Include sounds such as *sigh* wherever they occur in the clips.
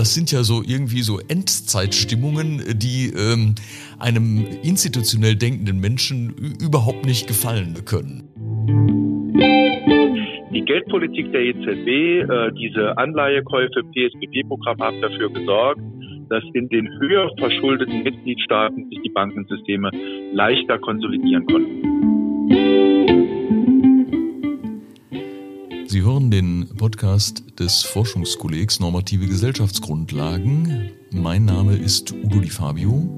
Das sind ja so irgendwie so Endzeitstimmungen, die ähm, einem institutionell denkenden Menschen überhaupt nicht gefallen können. Die Geldpolitik der EZB, äh, diese Anleihekäufe, PSBB-Programm haben dafür gesorgt, dass in den höher verschuldeten Mitgliedstaaten sich die Bankensysteme leichter konsolidieren konnten. Sie hören den Podcast des Forschungskollegs Normative Gesellschaftsgrundlagen. Mein Name ist Udo Di Fabio.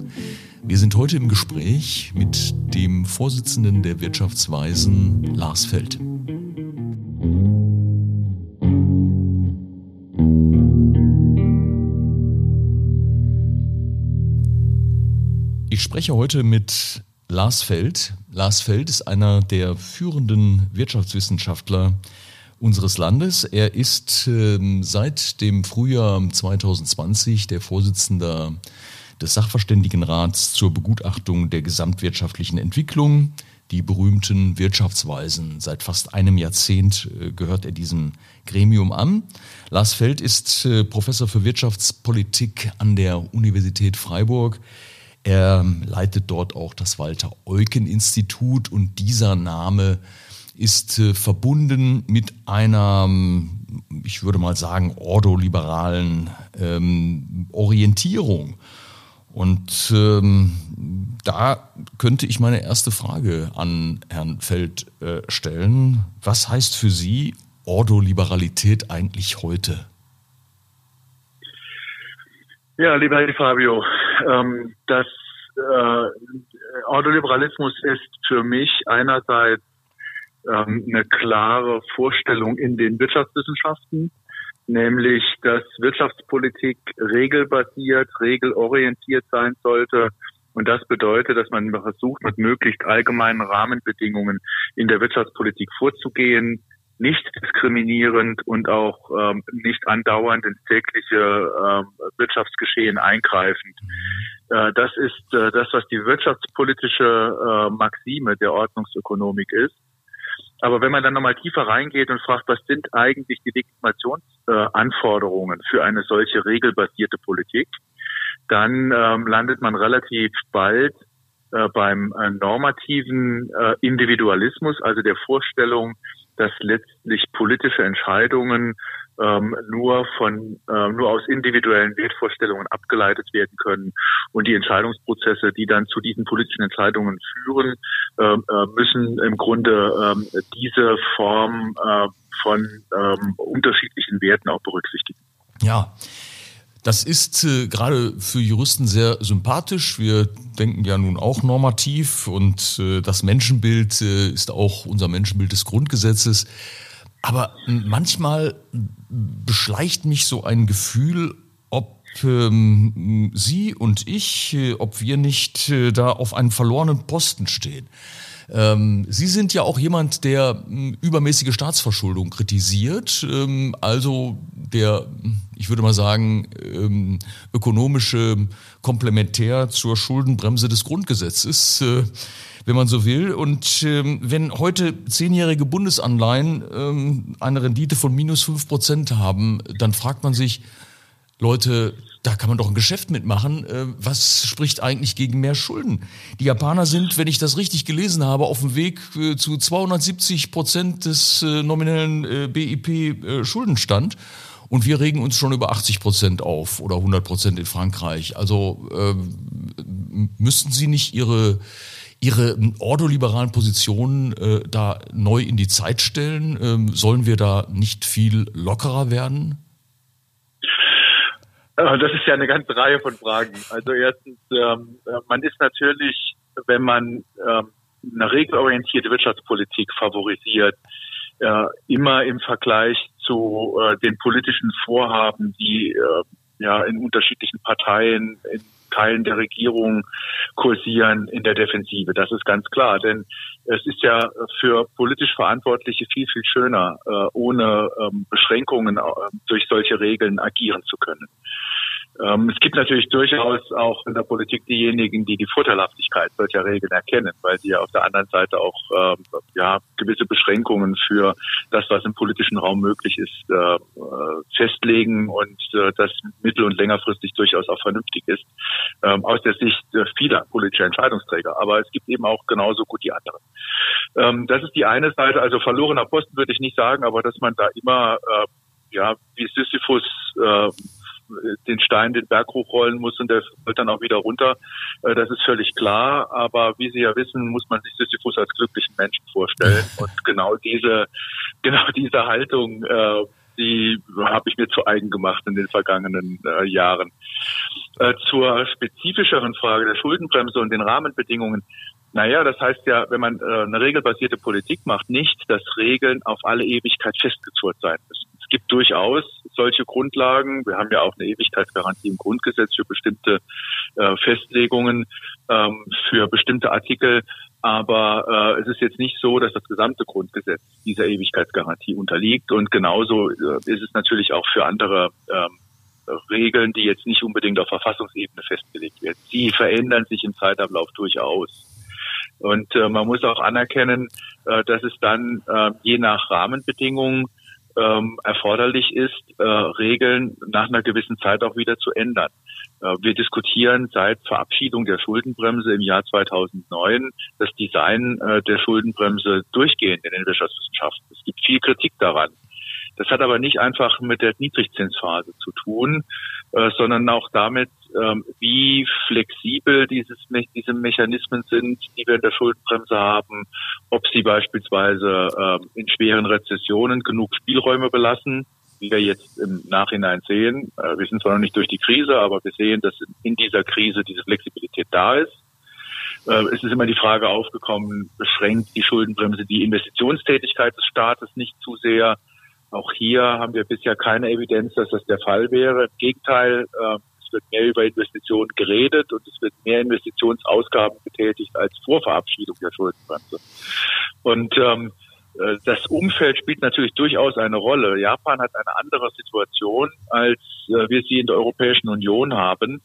Wir sind heute im Gespräch mit dem Vorsitzenden der Wirtschaftsweisen Lars Feld. Ich spreche heute mit Lars Feld. Lars Feld ist einer der führenden Wirtschaftswissenschaftler unseres Landes. Er ist ähm, seit dem Frühjahr 2020 der Vorsitzende des Sachverständigenrats zur Begutachtung der gesamtwirtschaftlichen Entwicklung, die berühmten Wirtschaftsweisen. Seit fast einem Jahrzehnt äh, gehört er diesem Gremium an. Lars Feld ist äh, Professor für Wirtschaftspolitik an der Universität Freiburg. Er leitet dort auch das Walter-Eucken-Institut und dieser Name ist äh, verbunden mit einer, ich würde mal sagen, ordoliberalen ähm, Orientierung. Und ähm, da könnte ich meine erste Frage an Herrn Feld äh, stellen. Was heißt für Sie Ordoliberalität eigentlich heute? Ja, lieber Herr Fabio, ähm, das äh, Ordoliberalismus ist für mich einerseits ähm, eine klare Vorstellung in den Wirtschaftswissenschaften, nämlich dass Wirtschaftspolitik regelbasiert, regelorientiert sein sollte. Und das bedeutet, dass man versucht, mit möglichst allgemeinen Rahmenbedingungen in der Wirtschaftspolitik vorzugehen, nicht diskriminierend und auch ähm, nicht andauernd ins tägliche ähm, Wirtschaftsgeschehen eingreifend. Äh, das ist äh, das, was die wirtschaftspolitische äh, Maxime der Ordnungsökonomik ist. Aber wenn man dann nochmal tiefer reingeht und fragt, was sind eigentlich die Legitimationsanforderungen äh, für eine solche regelbasierte Politik, dann ähm, landet man relativ bald äh, beim äh, normativen äh, Individualismus, also der Vorstellung, dass letztlich politische Entscheidungen ähm, nur von äh, nur aus individuellen Wertvorstellungen abgeleitet werden können und die Entscheidungsprozesse, die dann zu diesen politischen Entscheidungen führen, ähm, äh, müssen im Grunde äh, diese Form äh, von ähm, unterschiedlichen Werten auch berücksichtigen. Ja. Das ist äh, gerade für Juristen sehr sympathisch. Wir denken ja nun auch normativ und äh, das Menschenbild äh, ist auch unser Menschenbild des Grundgesetzes. Aber manchmal beschleicht mich so ein Gefühl, ob ähm, Sie und ich, äh, ob wir nicht äh, da auf einem verlorenen Posten stehen. Ähm, Sie sind ja auch jemand, der äh, übermäßige Staatsverschuldung kritisiert, ähm, also der, ich würde mal sagen, ähm, ökonomische Komplementär zur Schuldenbremse des Grundgesetzes. Äh, wenn man so will. Und ähm, wenn heute zehnjährige Bundesanleihen ähm, eine Rendite von minus fünf Prozent haben, dann fragt man sich, Leute, da kann man doch ein Geschäft mitmachen. Äh, was spricht eigentlich gegen mehr Schulden? Die Japaner sind, wenn ich das richtig gelesen habe, auf dem Weg äh, zu 270 Prozent des äh, nominellen BIP-Schuldenstand. Äh, und wir regen uns schon über 80 Prozent auf oder 100 Prozent in Frankreich. Also äh, müssten Sie nicht Ihre Ihre ordoliberalen Positionen äh, da neu in die Zeit stellen? Ähm, sollen wir da nicht viel lockerer werden? Äh, das ist ja eine ganze Reihe von Fragen. Also erstens, ähm, äh, man ist natürlich, wenn man ähm, eine regelorientierte Wirtschaftspolitik favorisiert, äh, immer im Vergleich zu den politischen Vorhaben, die ja in unterschiedlichen Parteien, in Teilen der Regierung kursieren in der Defensive. Das ist ganz klar, denn es ist ja für politisch Verantwortliche viel, viel schöner, äh, ohne ähm, Beschränkungen äh, durch solche Regeln agieren zu können. Ähm, es gibt natürlich durchaus auch in der Politik diejenigen, die die Vorteilhaftigkeit solcher Regeln erkennen, weil sie ja auf der anderen Seite auch ähm, ja, gewisse Beschränkungen für das, was im politischen Raum möglich ist, äh, festlegen und äh, das mittel- und längerfristig durchaus auch vernünftig ist, ähm, aus der Sicht äh, vieler politischer Entscheidungsträger. Aber es gibt eben auch genauso gut die anderen. Ähm, das ist die eine Seite, also verlorener Posten würde ich nicht sagen, aber dass man da immer äh, ja, wie Sisyphus äh, den Stein den Berg hochrollen muss und der fällt dann auch wieder runter. Äh, das ist völlig klar. Aber wie Sie ja wissen, muss man sich Sisyphus als glücklichen Menschen vorstellen. *laughs* Und genau diese, genau diese Haltung, äh, die habe ich mir zu eigen gemacht in den vergangenen äh, Jahren. Zur spezifischeren Frage der Schuldenbremse und den Rahmenbedingungen. Naja, das heißt ja, wenn man eine regelbasierte Politik macht, nicht, dass Regeln auf alle Ewigkeit festgezurrt sein müssen gibt durchaus solche Grundlagen. Wir haben ja auch eine Ewigkeitsgarantie im Grundgesetz für bestimmte äh, Festlegungen, ähm, für bestimmte Artikel. Aber äh, es ist jetzt nicht so, dass das gesamte Grundgesetz dieser Ewigkeitsgarantie unterliegt. Und genauso äh, ist es natürlich auch für andere ähm, Regeln, die jetzt nicht unbedingt auf Verfassungsebene festgelegt werden. Sie verändern sich im Zeitablauf durchaus. Und äh, man muss auch anerkennen, äh, dass es dann äh, je nach Rahmenbedingungen ähm, erforderlich ist, äh, Regeln nach einer gewissen Zeit auch wieder zu ändern. Äh, wir diskutieren seit Verabschiedung der Schuldenbremse im Jahr 2009 das Design äh, der Schuldenbremse durchgehend in den Wirtschaftswissenschaften. Es gibt viel Kritik daran. Das hat aber nicht einfach mit der Niedrigzinsphase zu tun, äh, sondern auch damit, ähm, wie flexibel dieses, diese Mechanismen sind, die wir in der Schuldenbremse haben, ob sie beispielsweise ähm, in schweren Rezessionen genug Spielräume belassen, wie wir jetzt im Nachhinein sehen. Äh, wir sind zwar noch nicht durch die Krise, aber wir sehen, dass in dieser Krise diese Flexibilität da ist. Äh, es ist immer die Frage aufgekommen, beschränkt die Schuldenbremse die Investitionstätigkeit des Staates nicht zu sehr? Auch hier haben wir bisher keine Evidenz, dass das der Fall wäre. Im Gegenteil, äh, es wird mehr über Investitionen geredet und es wird mehr Investitionsausgaben getätigt als vor Verabschiedung der Schuldenbremse. Und ähm, äh, das Umfeld spielt natürlich durchaus eine Rolle. Japan hat eine andere Situation, als äh, wir sie in der Europäischen Union haben.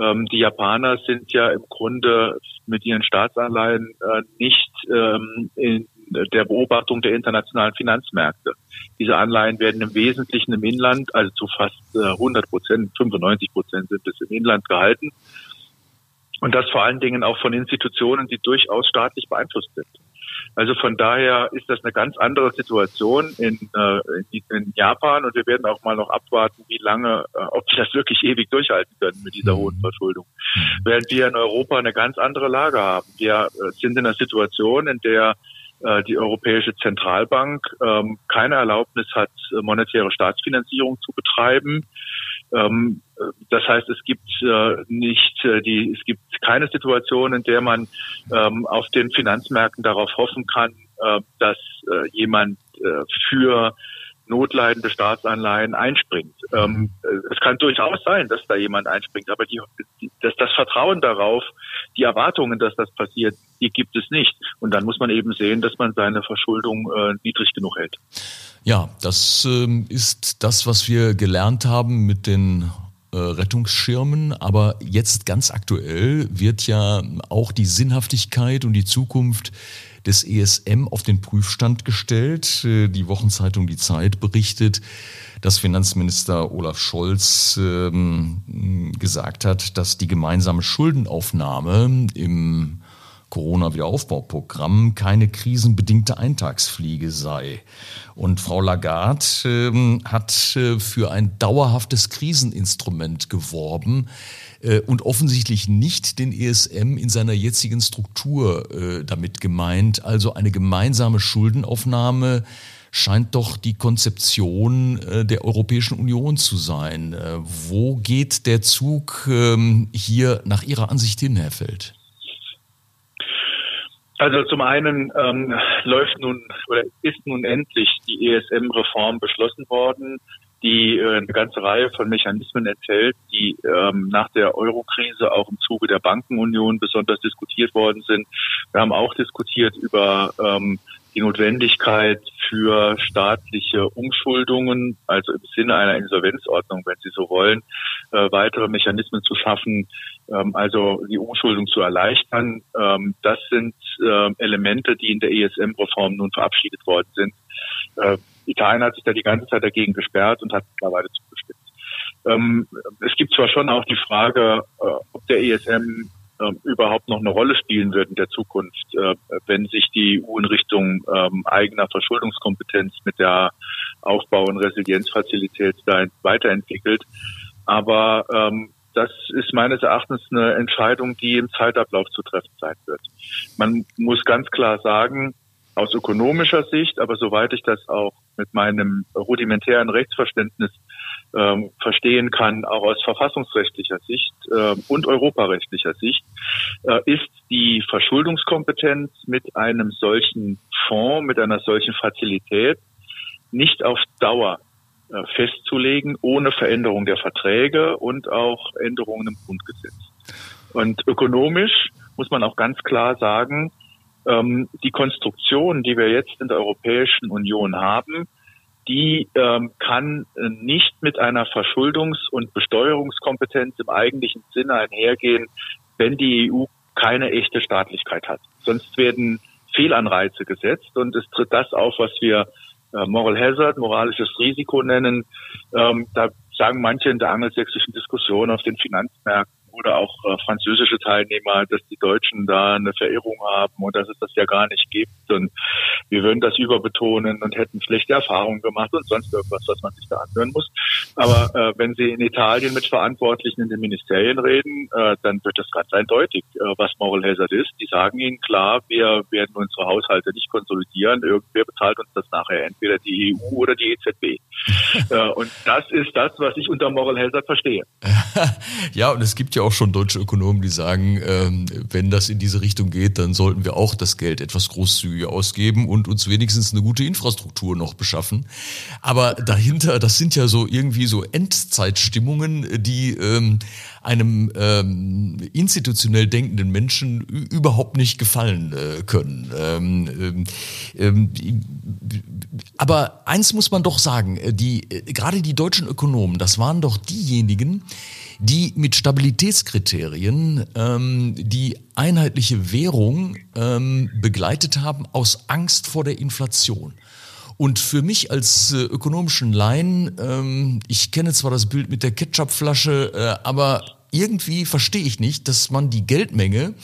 Ähm, die Japaner sind ja im Grunde mit ihren Staatsanleihen äh, nicht ähm, in der Beobachtung der internationalen Finanzmärkte. Diese Anleihen werden im Wesentlichen im Inland, also zu fast 100 äh, Prozent, 95 Prozent sind es im Inland gehalten. Und das vor allen Dingen auch von Institutionen, die durchaus staatlich beeinflusst sind. Also von daher ist das eine ganz andere Situation in, äh, in, Japan und wir werden auch mal noch abwarten, wie lange, äh, ob sie das wirklich ewig durchhalten können mit dieser hohen mhm. Verschuldung. Während wir in Europa eine ganz andere Lage haben. Wir äh, sind in einer Situation, in der äh, die Europäische Zentralbank ähm, keine Erlaubnis hat, monetäre Staatsfinanzierung zu betreiben. Ähm, das heißt, es gibt äh, nicht äh, die, es gibt keine Situation, in der man ähm, auf den Finanzmärkten darauf hoffen kann, äh, dass äh, jemand äh, für notleidende Staatsanleihen einspringt. Ähm, es kann durchaus sein, dass da jemand einspringt, aber die, die, dass das Vertrauen darauf, die Erwartungen, dass das passiert, die gibt es nicht. Und dann muss man eben sehen, dass man seine Verschuldung äh, niedrig genug hält. Ja, das ähm, ist das, was wir gelernt haben mit den äh, Rettungsschirmen, aber jetzt ganz aktuell wird ja auch die Sinnhaftigkeit und die Zukunft des ESM auf den Prüfstand gestellt. Äh, die Wochenzeitung Die Zeit berichtet, dass Finanzminister Olaf Scholz ähm, gesagt hat, dass die gemeinsame Schuldenaufnahme im Corona-Wiederaufbauprogramm keine krisenbedingte Eintagsfliege sei. Und Frau Lagarde ähm, hat äh, für ein dauerhaftes Kriseninstrument geworben, und offensichtlich nicht den ESM in seiner jetzigen Struktur äh, damit gemeint. Also eine gemeinsame Schuldenaufnahme scheint doch die Konzeption äh, der Europäischen Union zu sein. Äh, wo geht der Zug ähm, hier nach Ihrer Ansicht hin, Herr Feld? Also zum einen ähm, läuft nun oder ist nun endlich die ESM-Reform beschlossen worden die äh, eine ganze Reihe von Mechanismen enthält, die ähm, nach der Euro-Krise auch im Zuge der Bankenunion besonders diskutiert worden sind. Wir haben auch diskutiert über ähm, die Notwendigkeit für staatliche Umschuldungen, also im Sinne einer Insolvenzordnung, wenn Sie so wollen, äh, weitere Mechanismen zu schaffen, ähm, also die Umschuldung zu erleichtern. Ähm, das sind äh, Elemente, die in der ESM-Reform nun verabschiedet worden sind. Äh, Italien hat sich da die ganze Zeit dagegen gesperrt und hat mittlerweile zugestimmt. Ähm, es gibt zwar schon auch die Frage, äh, ob der ESM äh, überhaupt noch eine Rolle spielen wird in der Zukunft, äh, wenn sich die EU in Richtung ähm, eigener Verschuldungskompetenz mit der Aufbau- und Resilienzfazilität da weiterentwickelt. Aber ähm, das ist meines Erachtens eine Entscheidung, die im Zeitablauf zu treffen sein wird. Man muss ganz klar sagen, aus ökonomischer Sicht, aber soweit ich das auch mit meinem rudimentären Rechtsverständnis ähm, verstehen kann, auch aus verfassungsrechtlicher Sicht äh, und europarechtlicher Sicht, äh, ist die Verschuldungskompetenz mit einem solchen Fonds, mit einer solchen Fazilität nicht auf Dauer äh, festzulegen, ohne Veränderung der Verträge und auch Änderungen im Grundgesetz. Und ökonomisch muss man auch ganz klar sagen, ähm, die Konstruktion, die wir jetzt in der Europäischen Union haben, die ähm, kann äh, nicht mit einer Verschuldungs- und Besteuerungskompetenz im eigentlichen Sinne einhergehen, wenn die EU keine echte Staatlichkeit hat. Sonst werden Fehlanreize gesetzt und es tritt das auf, was wir äh, Moral Hazard, moralisches Risiko nennen. Ähm, da sagen manche in der angelsächsischen Diskussion auf den Finanzmärkten, oder auch äh, französische Teilnehmer, dass die Deutschen da eine Verirrung haben und dass es das ja gar nicht gibt und wir würden das überbetonen und hätten schlechte Erfahrungen gemacht und sonst irgendwas, was man sich da anhören muss. Aber äh, wenn Sie in Italien mit Verantwortlichen in den Ministerien reden, äh, dann wird das ganz eindeutig, äh, was Moral Hazard ist. Die sagen Ihnen klar, wir werden unsere Haushalte nicht konsolidieren. Irgendwer bezahlt uns das nachher, entweder die EU oder die EZB. *laughs* äh, und das ist das, was ich unter Moral Hazard verstehe. *laughs* ja, und es gibt ja auch schon deutsche Ökonomen, die sagen, ähm, wenn das in diese Richtung geht, dann sollten wir auch das Geld etwas großzügiger ausgeben und uns wenigstens eine gute Infrastruktur noch beschaffen. Aber dahinter, das sind ja so irgendwie so Endzeitstimmungen, die ähm, einem ähm, institutionell denkenden Menschen überhaupt nicht gefallen äh, können. Ähm, ähm, ähm, aber eins muss man doch sagen, äh, die, äh, gerade die deutschen Ökonomen, das waren doch diejenigen, die mit Stabilitätskriterien ähm, die einheitliche Währung ähm, begleitet haben aus Angst vor der Inflation. Und für mich als äh, ökonomischen Laien, ähm, ich kenne zwar das Bild mit der Ketchupflasche, äh, aber irgendwie verstehe ich nicht, dass man die Geldmenge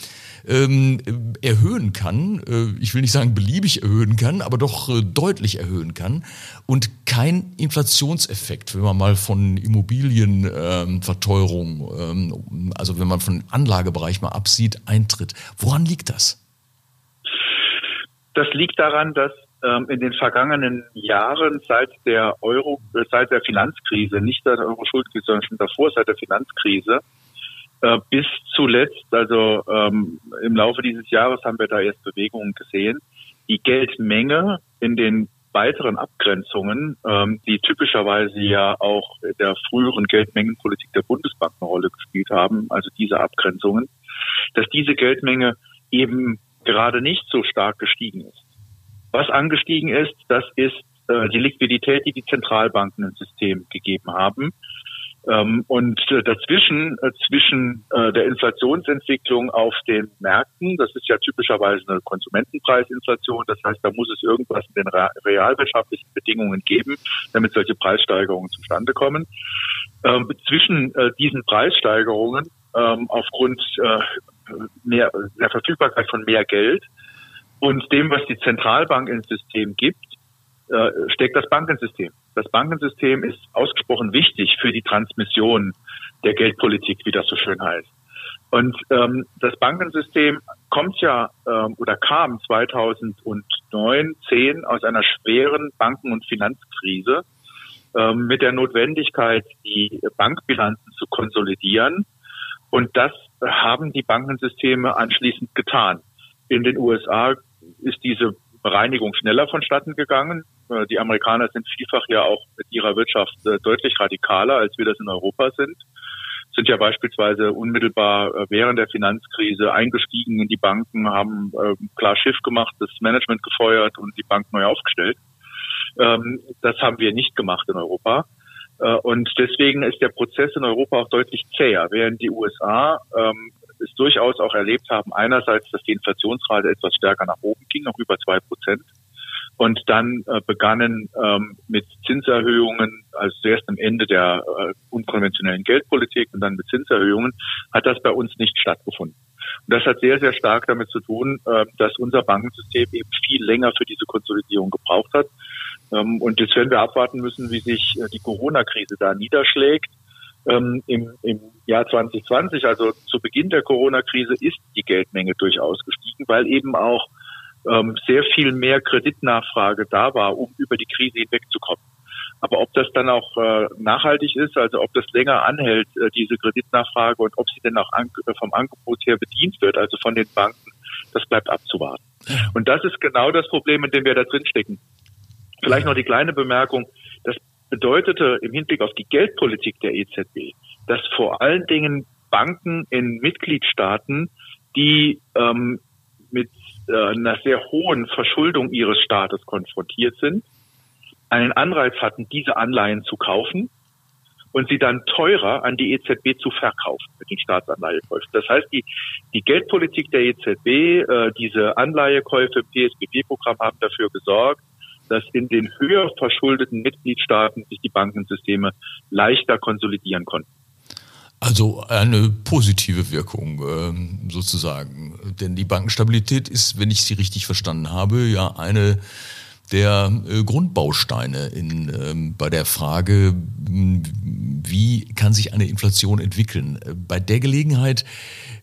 ähm, erhöhen kann, äh, ich will nicht sagen beliebig erhöhen kann, aber doch äh, deutlich erhöhen kann und kein Inflationseffekt, wenn man mal von Immobilienverteuerung, ähm, ähm, also wenn man von Anlagebereich mal absieht, eintritt. Woran liegt das? Das liegt daran, dass in den vergangenen Jahren seit der Euro, äh, seit der Finanzkrise, nicht seit der Euro-Schuldkrise, sondern schon davor, seit der Finanzkrise, äh, bis zuletzt, also ähm, im Laufe dieses Jahres haben wir da erst Bewegungen gesehen, die Geldmenge in den weiteren Abgrenzungen, ähm, die typischerweise ja auch der früheren Geldmengenpolitik der Bundesbank eine Rolle gespielt haben, also diese Abgrenzungen, dass diese Geldmenge eben gerade nicht so stark gestiegen ist. Was angestiegen ist, das ist äh, die Liquidität, die die Zentralbanken im System gegeben haben. Ähm, und äh, dazwischen, äh, zwischen der Inflationsentwicklung auf den Märkten, das ist ja typischerweise eine Konsumentenpreisinflation, das heißt, da muss es irgendwas in den realwirtschaftlichen Bedingungen geben, damit solche Preissteigerungen zustande kommen. Ähm, zwischen diesen Preissteigerungen ähm, aufgrund mehr, der Verfügbarkeit von mehr Geld und dem, was die Zentralbank ins System gibt, äh, steckt das Bankensystem. Das Bankensystem ist ausgesprochen wichtig für die Transmission der Geldpolitik, wie das so schön heißt. Und ähm, das Bankensystem kommt ja ähm, oder kam 2009, 10 aus einer schweren Banken- und Finanzkrise ähm, mit der Notwendigkeit, die Bankbilanzen zu konsolidieren. Und das haben die Bankensysteme anschließend getan. In den USA ist diese Bereinigung schneller vonstatten gegangen. Äh, die Amerikaner sind vielfach ja auch mit ihrer Wirtschaft äh, deutlich radikaler, als wir das in Europa sind. sind ja beispielsweise unmittelbar äh, während der Finanzkrise eingestiegen in die Banken, haben äh, klar Schiff gemacht, das Management gefeuert und die Bank neu aufgestellt. Ähm, das haben wir nicht gemacht in Europa. Und deswegen ist der Prozess in Europa auch deutlich zäher, während die USA ähm, es durchaus auch erlebt haben, einerseits, dass die Inflationsrate etwas stärker nach oben ging, noch über zwei Prozent, und dann äh, begannen ähm, mit Zinserhöhungen, also zuerst am Ende der äh, unkonventionellen Geldpolitik und dann mit Zinserhöhungen, hat das bei uns nicht stattgefunden. Und das hat sehr, sehr stark damit zu tun, äh, dass unser Bankensystem eben viel länger für diese Konsolidierung gebraucht hat. Ähm, und jetzt werden wir abwarten müssen, wie sich äh, die Corona-Krise da niederschlägt. Ähm, im, Im Jahr 2020, also zu Beginn der Corona-Krise, ist die Geldmenge durchaus gestiegen, weil eben auch ähm, sehr viel mehr Kreditnachfrage da war, um über die Krise hinwegzukommen. Aber ob das dann auch äh, nachhaltig ist, also ob das länger anhält, äh, diese Kreditnachfrage und ob sie denn auch an, vom Angebot her bedient wird, also von den Banken, das bleibt abzuwarten. Und das ist genau das Problem, in dem wir da drin stecken. Vielleicht noch die kleine Bemerkung. Das bedeutete im Hinblick auf die Geldpolitik der EZB, dass vor allen Dingen Banken in Mitgliedstaaten, die ähm, mit äh, einer sehr hohen Verschuldung ihres Staates konfrontiert sind, einen Anreiz hatten, diese Anleihen zu kaufen und sie dann teurer an die EZB zu verkaufen mit den Staatsanleihekäufen. Das heißt, die, die Geldpolitik der EZB, äh, diese Anleihekäufe im PSBB-Programm haben dafür gesorgt, dass in den höher verschuldeten Mitgliedstaaten sich die Bankensysteme leichter konsolidieren konnten. Also eine positive Wirkung ähm, sozusagen. Denn die Bankenstabilität ist, wenn ich sie richtig verstanden habe, ja eine der äh, Grundbausteine in, ähm, bei der Frage, wie kann sich eine Inflation entwickeln. Äh, bei der Gelegenheit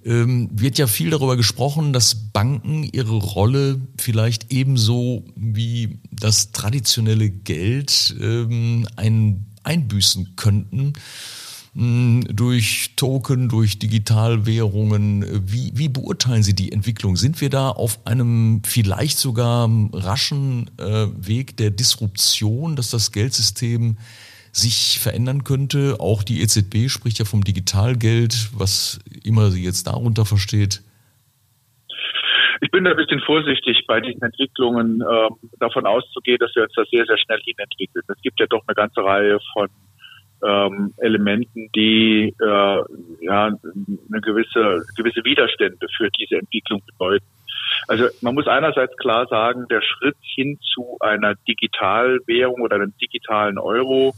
ähm, wird ja viel darüber gesprochen, dass Banken ihre Rolle vielleicht ebenso wie das traditionelle Geld ähm, ein, einbüßen könnten durch Token, durch Digitalwährungen. Wie, wie beurteilen Sie die Entwicklung? Sind wir da auf einem vielleicht sogar raschen äh, Weg der Disruption, dass das Geldsystem sich verändern könnte? Auch die EZB spricht ja vom Digitalgeld, was immer sie jetzt darunter versteht. Ich bin da ein bisschen vorsichtig bei diesen Entwicklungen äh, davon auszugehen, dass wir uns da sehr, sehr schnell hin entwickeln. Es gibt ja doch eine ganze Reihe von ähm, Elementen, die äh, ja eine gewisse gewisse Widerstände für diese Entwicklung bedeuten. Also man muss einerseits klar sagen, der Schritt hin zu einer Digitalwährung oder einem digitalen Euro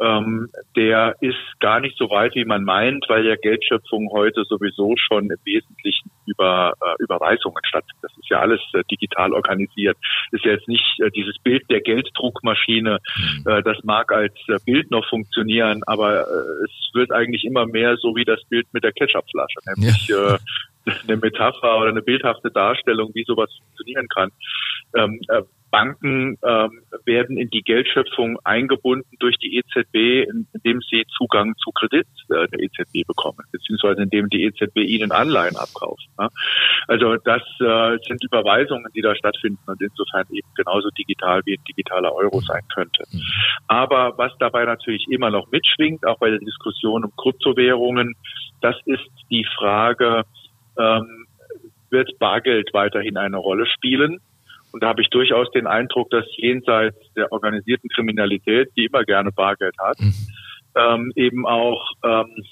ähm, der ist gar nicht so weit, wie man meint, weil ja Geldschöpfung heute sowieso schon im Wesentlichen über äh, Überweisungen stattfindet. Das ist ja alles äh, digital organisiert. Ist ja jetzt nicht äh, dieses Bild der Gelddruckmaschine, mhm. äh, das mag als äh, Bild noch funktionieren, aber äh, es wird eigentlich immer mehr so wie das Bild mit der Ketchupflasche, nämlich ja. äh, *laughs* eine Metapher oder eine bildhafte Darstellung, wie sowas funktionieren kann. Ähm, äh, Banken ähm, werden in die Geldschöpfung eingebunden durch die EZB, indem sie Zugang zu Kredit äh, der EZB bekommen, beziehungsweise indem die EZB ihnen Anleihen abkauft. Ne? Also das äh, sind Überweisungen, die da stattfinden und insofern eben genauso digital wie ein digitaler Euro sein könnte. Mhm. Aber was dabei natürlich immer noch mitschwingt, auch bei der Diskussion um Kryptowährungen, das ist die Frage, ähm, wird Bargeld weiterhin eine Rolle spielen? Und da habe ich durchaus den Eindruck, dass jenseits der organisierten Kriminalität, die immer gerne Bargeld hat, mhm. ähm, eben auch ähm,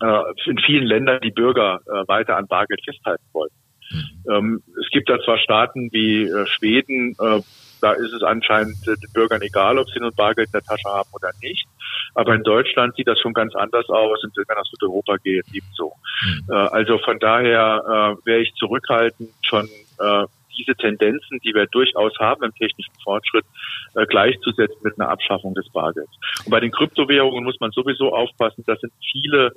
äh, in vielen Ländern die Bürger äh, weiter an Bargeld festhalten wollen. Mhm. Ähm, es gibt da zwar Staaten wie äh, Schweden, äh, da ist es anscheinend äh, den Bürgern egal, ob sie nun Bargeld in der Tasche haben oder nicht. Aber in Deutschland sieht das schon ganz anders aus und wenn das Südeuropa geht, ebenso. Mhm. Äh, also von daher wäre ich zurückhaltend, schon diese Tendenzen, die wir durchaus haben im technischen Fortschritt, äh, gleichzusetzen mit einer Abschaffung des Bargelds. Und bei den Kryptowährungen muss man sowieso aufpassen, das sind viele,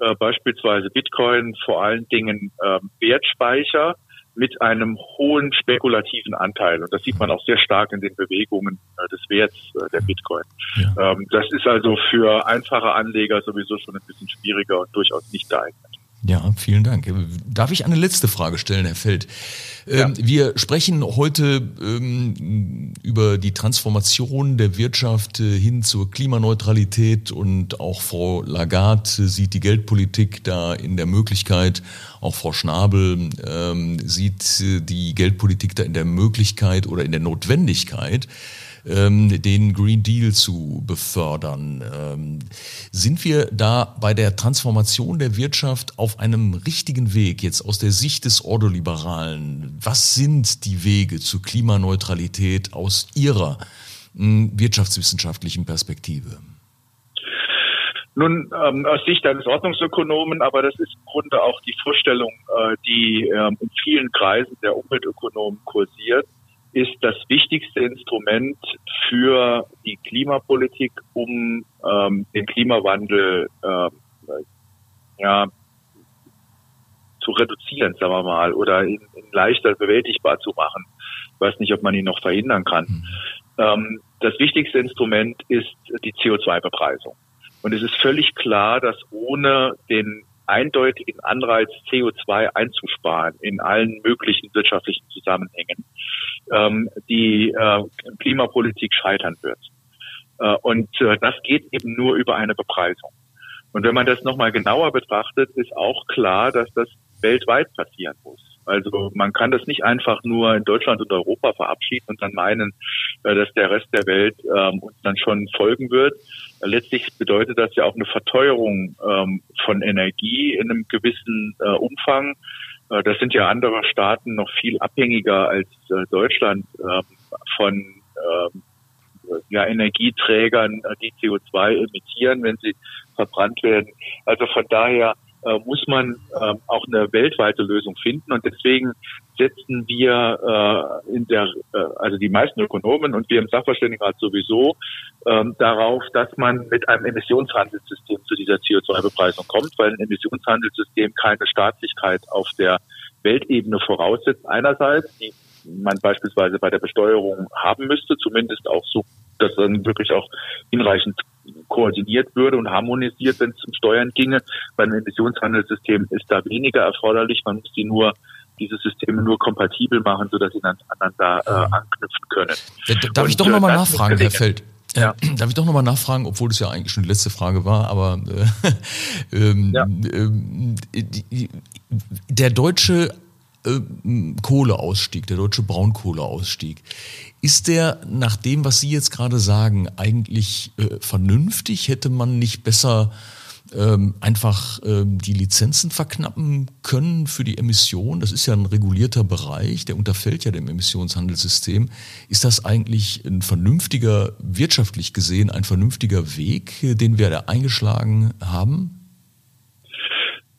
äh, beispielsweise Bitcoin, vor allen Dingen äh, Wertspeicher mit einem hohen spekulativen Anteil. Und das sieht man auch sehr stark in den Bewegungen äh, des Werts äh, der Bitcoin. Ja. Ähm, das ist also für einfache Anleger sowieso schon ein bisschen schwieriger und durchaus nicht geeignet. Ja, vielen Dank. Darf ich eine letzte Frage stellen, Herr Feld? Ja. Ähm, wir sprechen heute ähm, über die Transformation der Wirtschaft äh, hin zur Klimaneutralität und auch Frau Lagarde sieht die Geldpolitik da in der Möglichkeit, auch Frau Schnabel ähm, sieht äh, die Geldpolitik da in der Möglichkeit oder in der Notwendigkeit, ähm, den Green Deal zu befördern. Ähm, sind wir da bei der Transformation der Wirtschaft auf einem richtigen Weg, jetzt aus der Sicht des Ordoliberalen? Was sind die Wege zur Klimaneutralität aus Ihrer hm, wirtschaftswissenschaftlichen Perspektive? Nun, ähm, aus Sicht eines Ordnungsökonomen, aber das ist im Grunde auch die Vorstellung, äh, die ähm, in vielen Kreisen der Umweltökonomen kursiert, ist das wichtigste Instrument für die Klimapolitik, um ähm, den Klimawandel äh, ja, zu reduzieren, sagen wir mal, oder ihn, ihn, leichter bewältigbar zu machen. Ich weiß nicht, ob man ihn noch verhindern kann. Mhm. Ähm, das wichtigste Instrument ist die CO2-Bepreisung. Und es ist völlig klar, dass ohne den eindeutigen Anreiz, CO2 einzusparen in allen möglichen wirtschaftlichen Zusammenhängen, ähm, die äh, Klimapolitik scheitern wird. Äh, und äh, das geht eben nur über eine Bepreisung. Und wenn man das nochmal genauer betrachtet, ist auch klar, dass das weltweit passieren muss. Also man kann das nicht einfach nur in Deutschland und Europa verabschieden und dann meinen, äh, dass der Rest der Welt ähm, uns dann schon folgen wird. Letztlich bedeutet das ja auch eine Verteuerung ähm, von Energie in einem gewissen äh, Umfang. Äh, das sind ja andere Staaten noch viel abhängiger als Deutschland ähm, von ja, Energieträgern, die CO2 emittieren, wenn sie verbrannt werden. Also von daher äh, muss man äh, auch eine weltweite Lösung finden. Und deswegen setzen wir äh, in der, äh, also die meisten Ökonomen und wir im Sachverständigenrat sowieso ähm, darauf, dass man mit einem Emissionshandelssystem zu dieser CO2-Bepreisung kommt, weil ein Emissionshandelssystem keine Staatlichkeit auf der Weltebene voraussetzt. Einerseits, die man beispielsweise bei der Besteuerung haben müsste, zumindest auch so, dass dann wirklich auch hinreichend koordiniert würde und harmonisiert, wenn es zum Steuern ginge. Beim Emissionshandelssystem ist da weniger erforderlich. Man muss die nur diese Systeme nur kompatibel machen, sodass sie dann da äh, anknüpfen können. Darf und, ich doch nochmal äh, nachfragen, Herr Feld? Äh, ja. *clears throat* Darf ich doch nochmal nachfragen, obwohl das ja eigentlich schon die letzte Frage war, aber äh, *laughs* ähm, ja. ähm, die, der deutsche äh, Kohleausstieg, der deutsche Braunkohleausstieg, ist der nach dem, was Sie jetzt gerade sagen, eigentlich äh, vernünftig? Hätte man nicht besser ähm, einfach ähm, die Lizenzen verknappen können für die Emission? Das ist ja ein regulierter Bereich, der unterfällt ja dem Emissionshandelssystem. Ist das eigentlich ein vernünftiger, wirtschaftlich gesehen, ein vernünftiger Weg, den wir da eingeschlagen haben?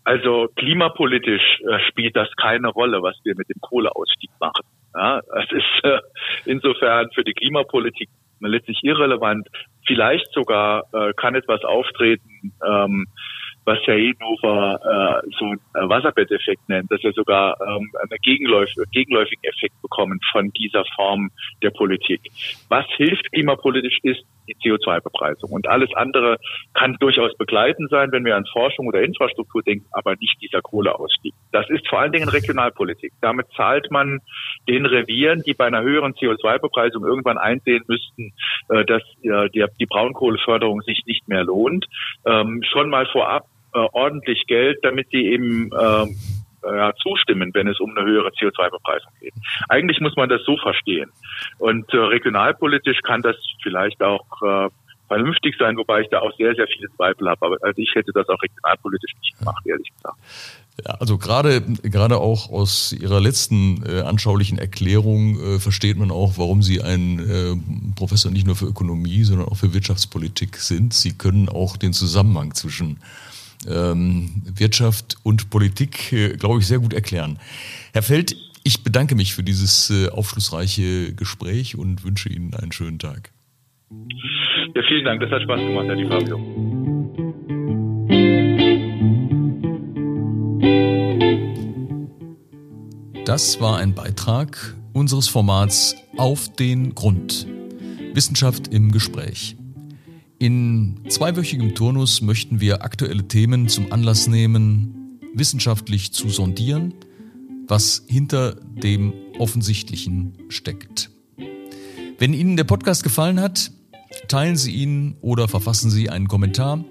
Also klimapolitisch äh, spielt das keine Rolle, was wir mit dem Kohleausstieg machen. Ja, es ist äh, insofern für die Klimapolitik letztlich irrelevant. Vielleicht sogar äh, kann etwas auftreten, ähm, was Herr Edenhofer äh, so einen Wasserbetteffekt nennt, dass wir sogar ähm, einen Gegenläuf gegenläufigen Effekt bekommen von dieser Form der Politik. Was hilft klimapolitisch ist die CO2-Bepreisung. Und alles andere kann durchaus begleitend sein, wenn wir an Forschung oder Infrastruktur denken, aber nicht dieser Kohleausstieg. Das ist vor allen Dingen Regionalpolitik. Damit zahlt man den Revieren, die bei einer höheren CO2-Bepreisung irgendwann einsehen müssten, äh, dass äh, die Braunkohleförderung sich nicht mehr lohnt, ähm, schon mal vorab äh, ordentlich Geld, damit sie eben ja, zustimmen, wenn es um eine höhere CO2-Bepreisung geht. Eigentlich muss man das so verstehen. Und äh, regionalpolitisch kann das vielleicht auch äh, vernünftig sein, wobei ich da auch sehr, sehr viele Zweifel habe. Aber also ich hätte das auch regionalpolitisch nicht gemacht, ehrlich gesagt. Ja, also gerade gerade auch aus Ihrer letzten äh, anschaulichen Erklärung äh, versteht man auch, warum Sie ein äh, Professor nicht nur für Ökonomie, sondern auch für Wirtschaftspolitik sind. Sie können auch den Zusammenhang zwischen ähm, Wirtschaft und Politik, äh, glaube ich, sehr gut erklären. Herr Feld, ich bedanke mich für dieses äh, aufschlussreiche Gespräch und wünsche Ihnen einen schönen Tag. Ja, vielen Dank, das hat Spaß gemacht, Herr Di Fabio. Das war ein Beitrag unseres Formats Auf den Grund. Wissenschaft im Gespräch. In zweiwöchigem Turnus möchten wir aktuelle Themen zum Anlass nehmen, wissenschaftlich zu sondieren, was hinter dem Offensichtlichen steckt. Wenn Ihnen der Podcast gefallen hat, teilen Sie ihn oder verfassen Sie einen Kommentar.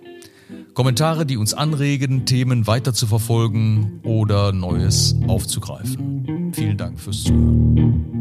Kommentare, die uns anregen, Themen weiter zu verfolgen oder Neues aufzugreifen. Vielen Dank fürs Zuhören.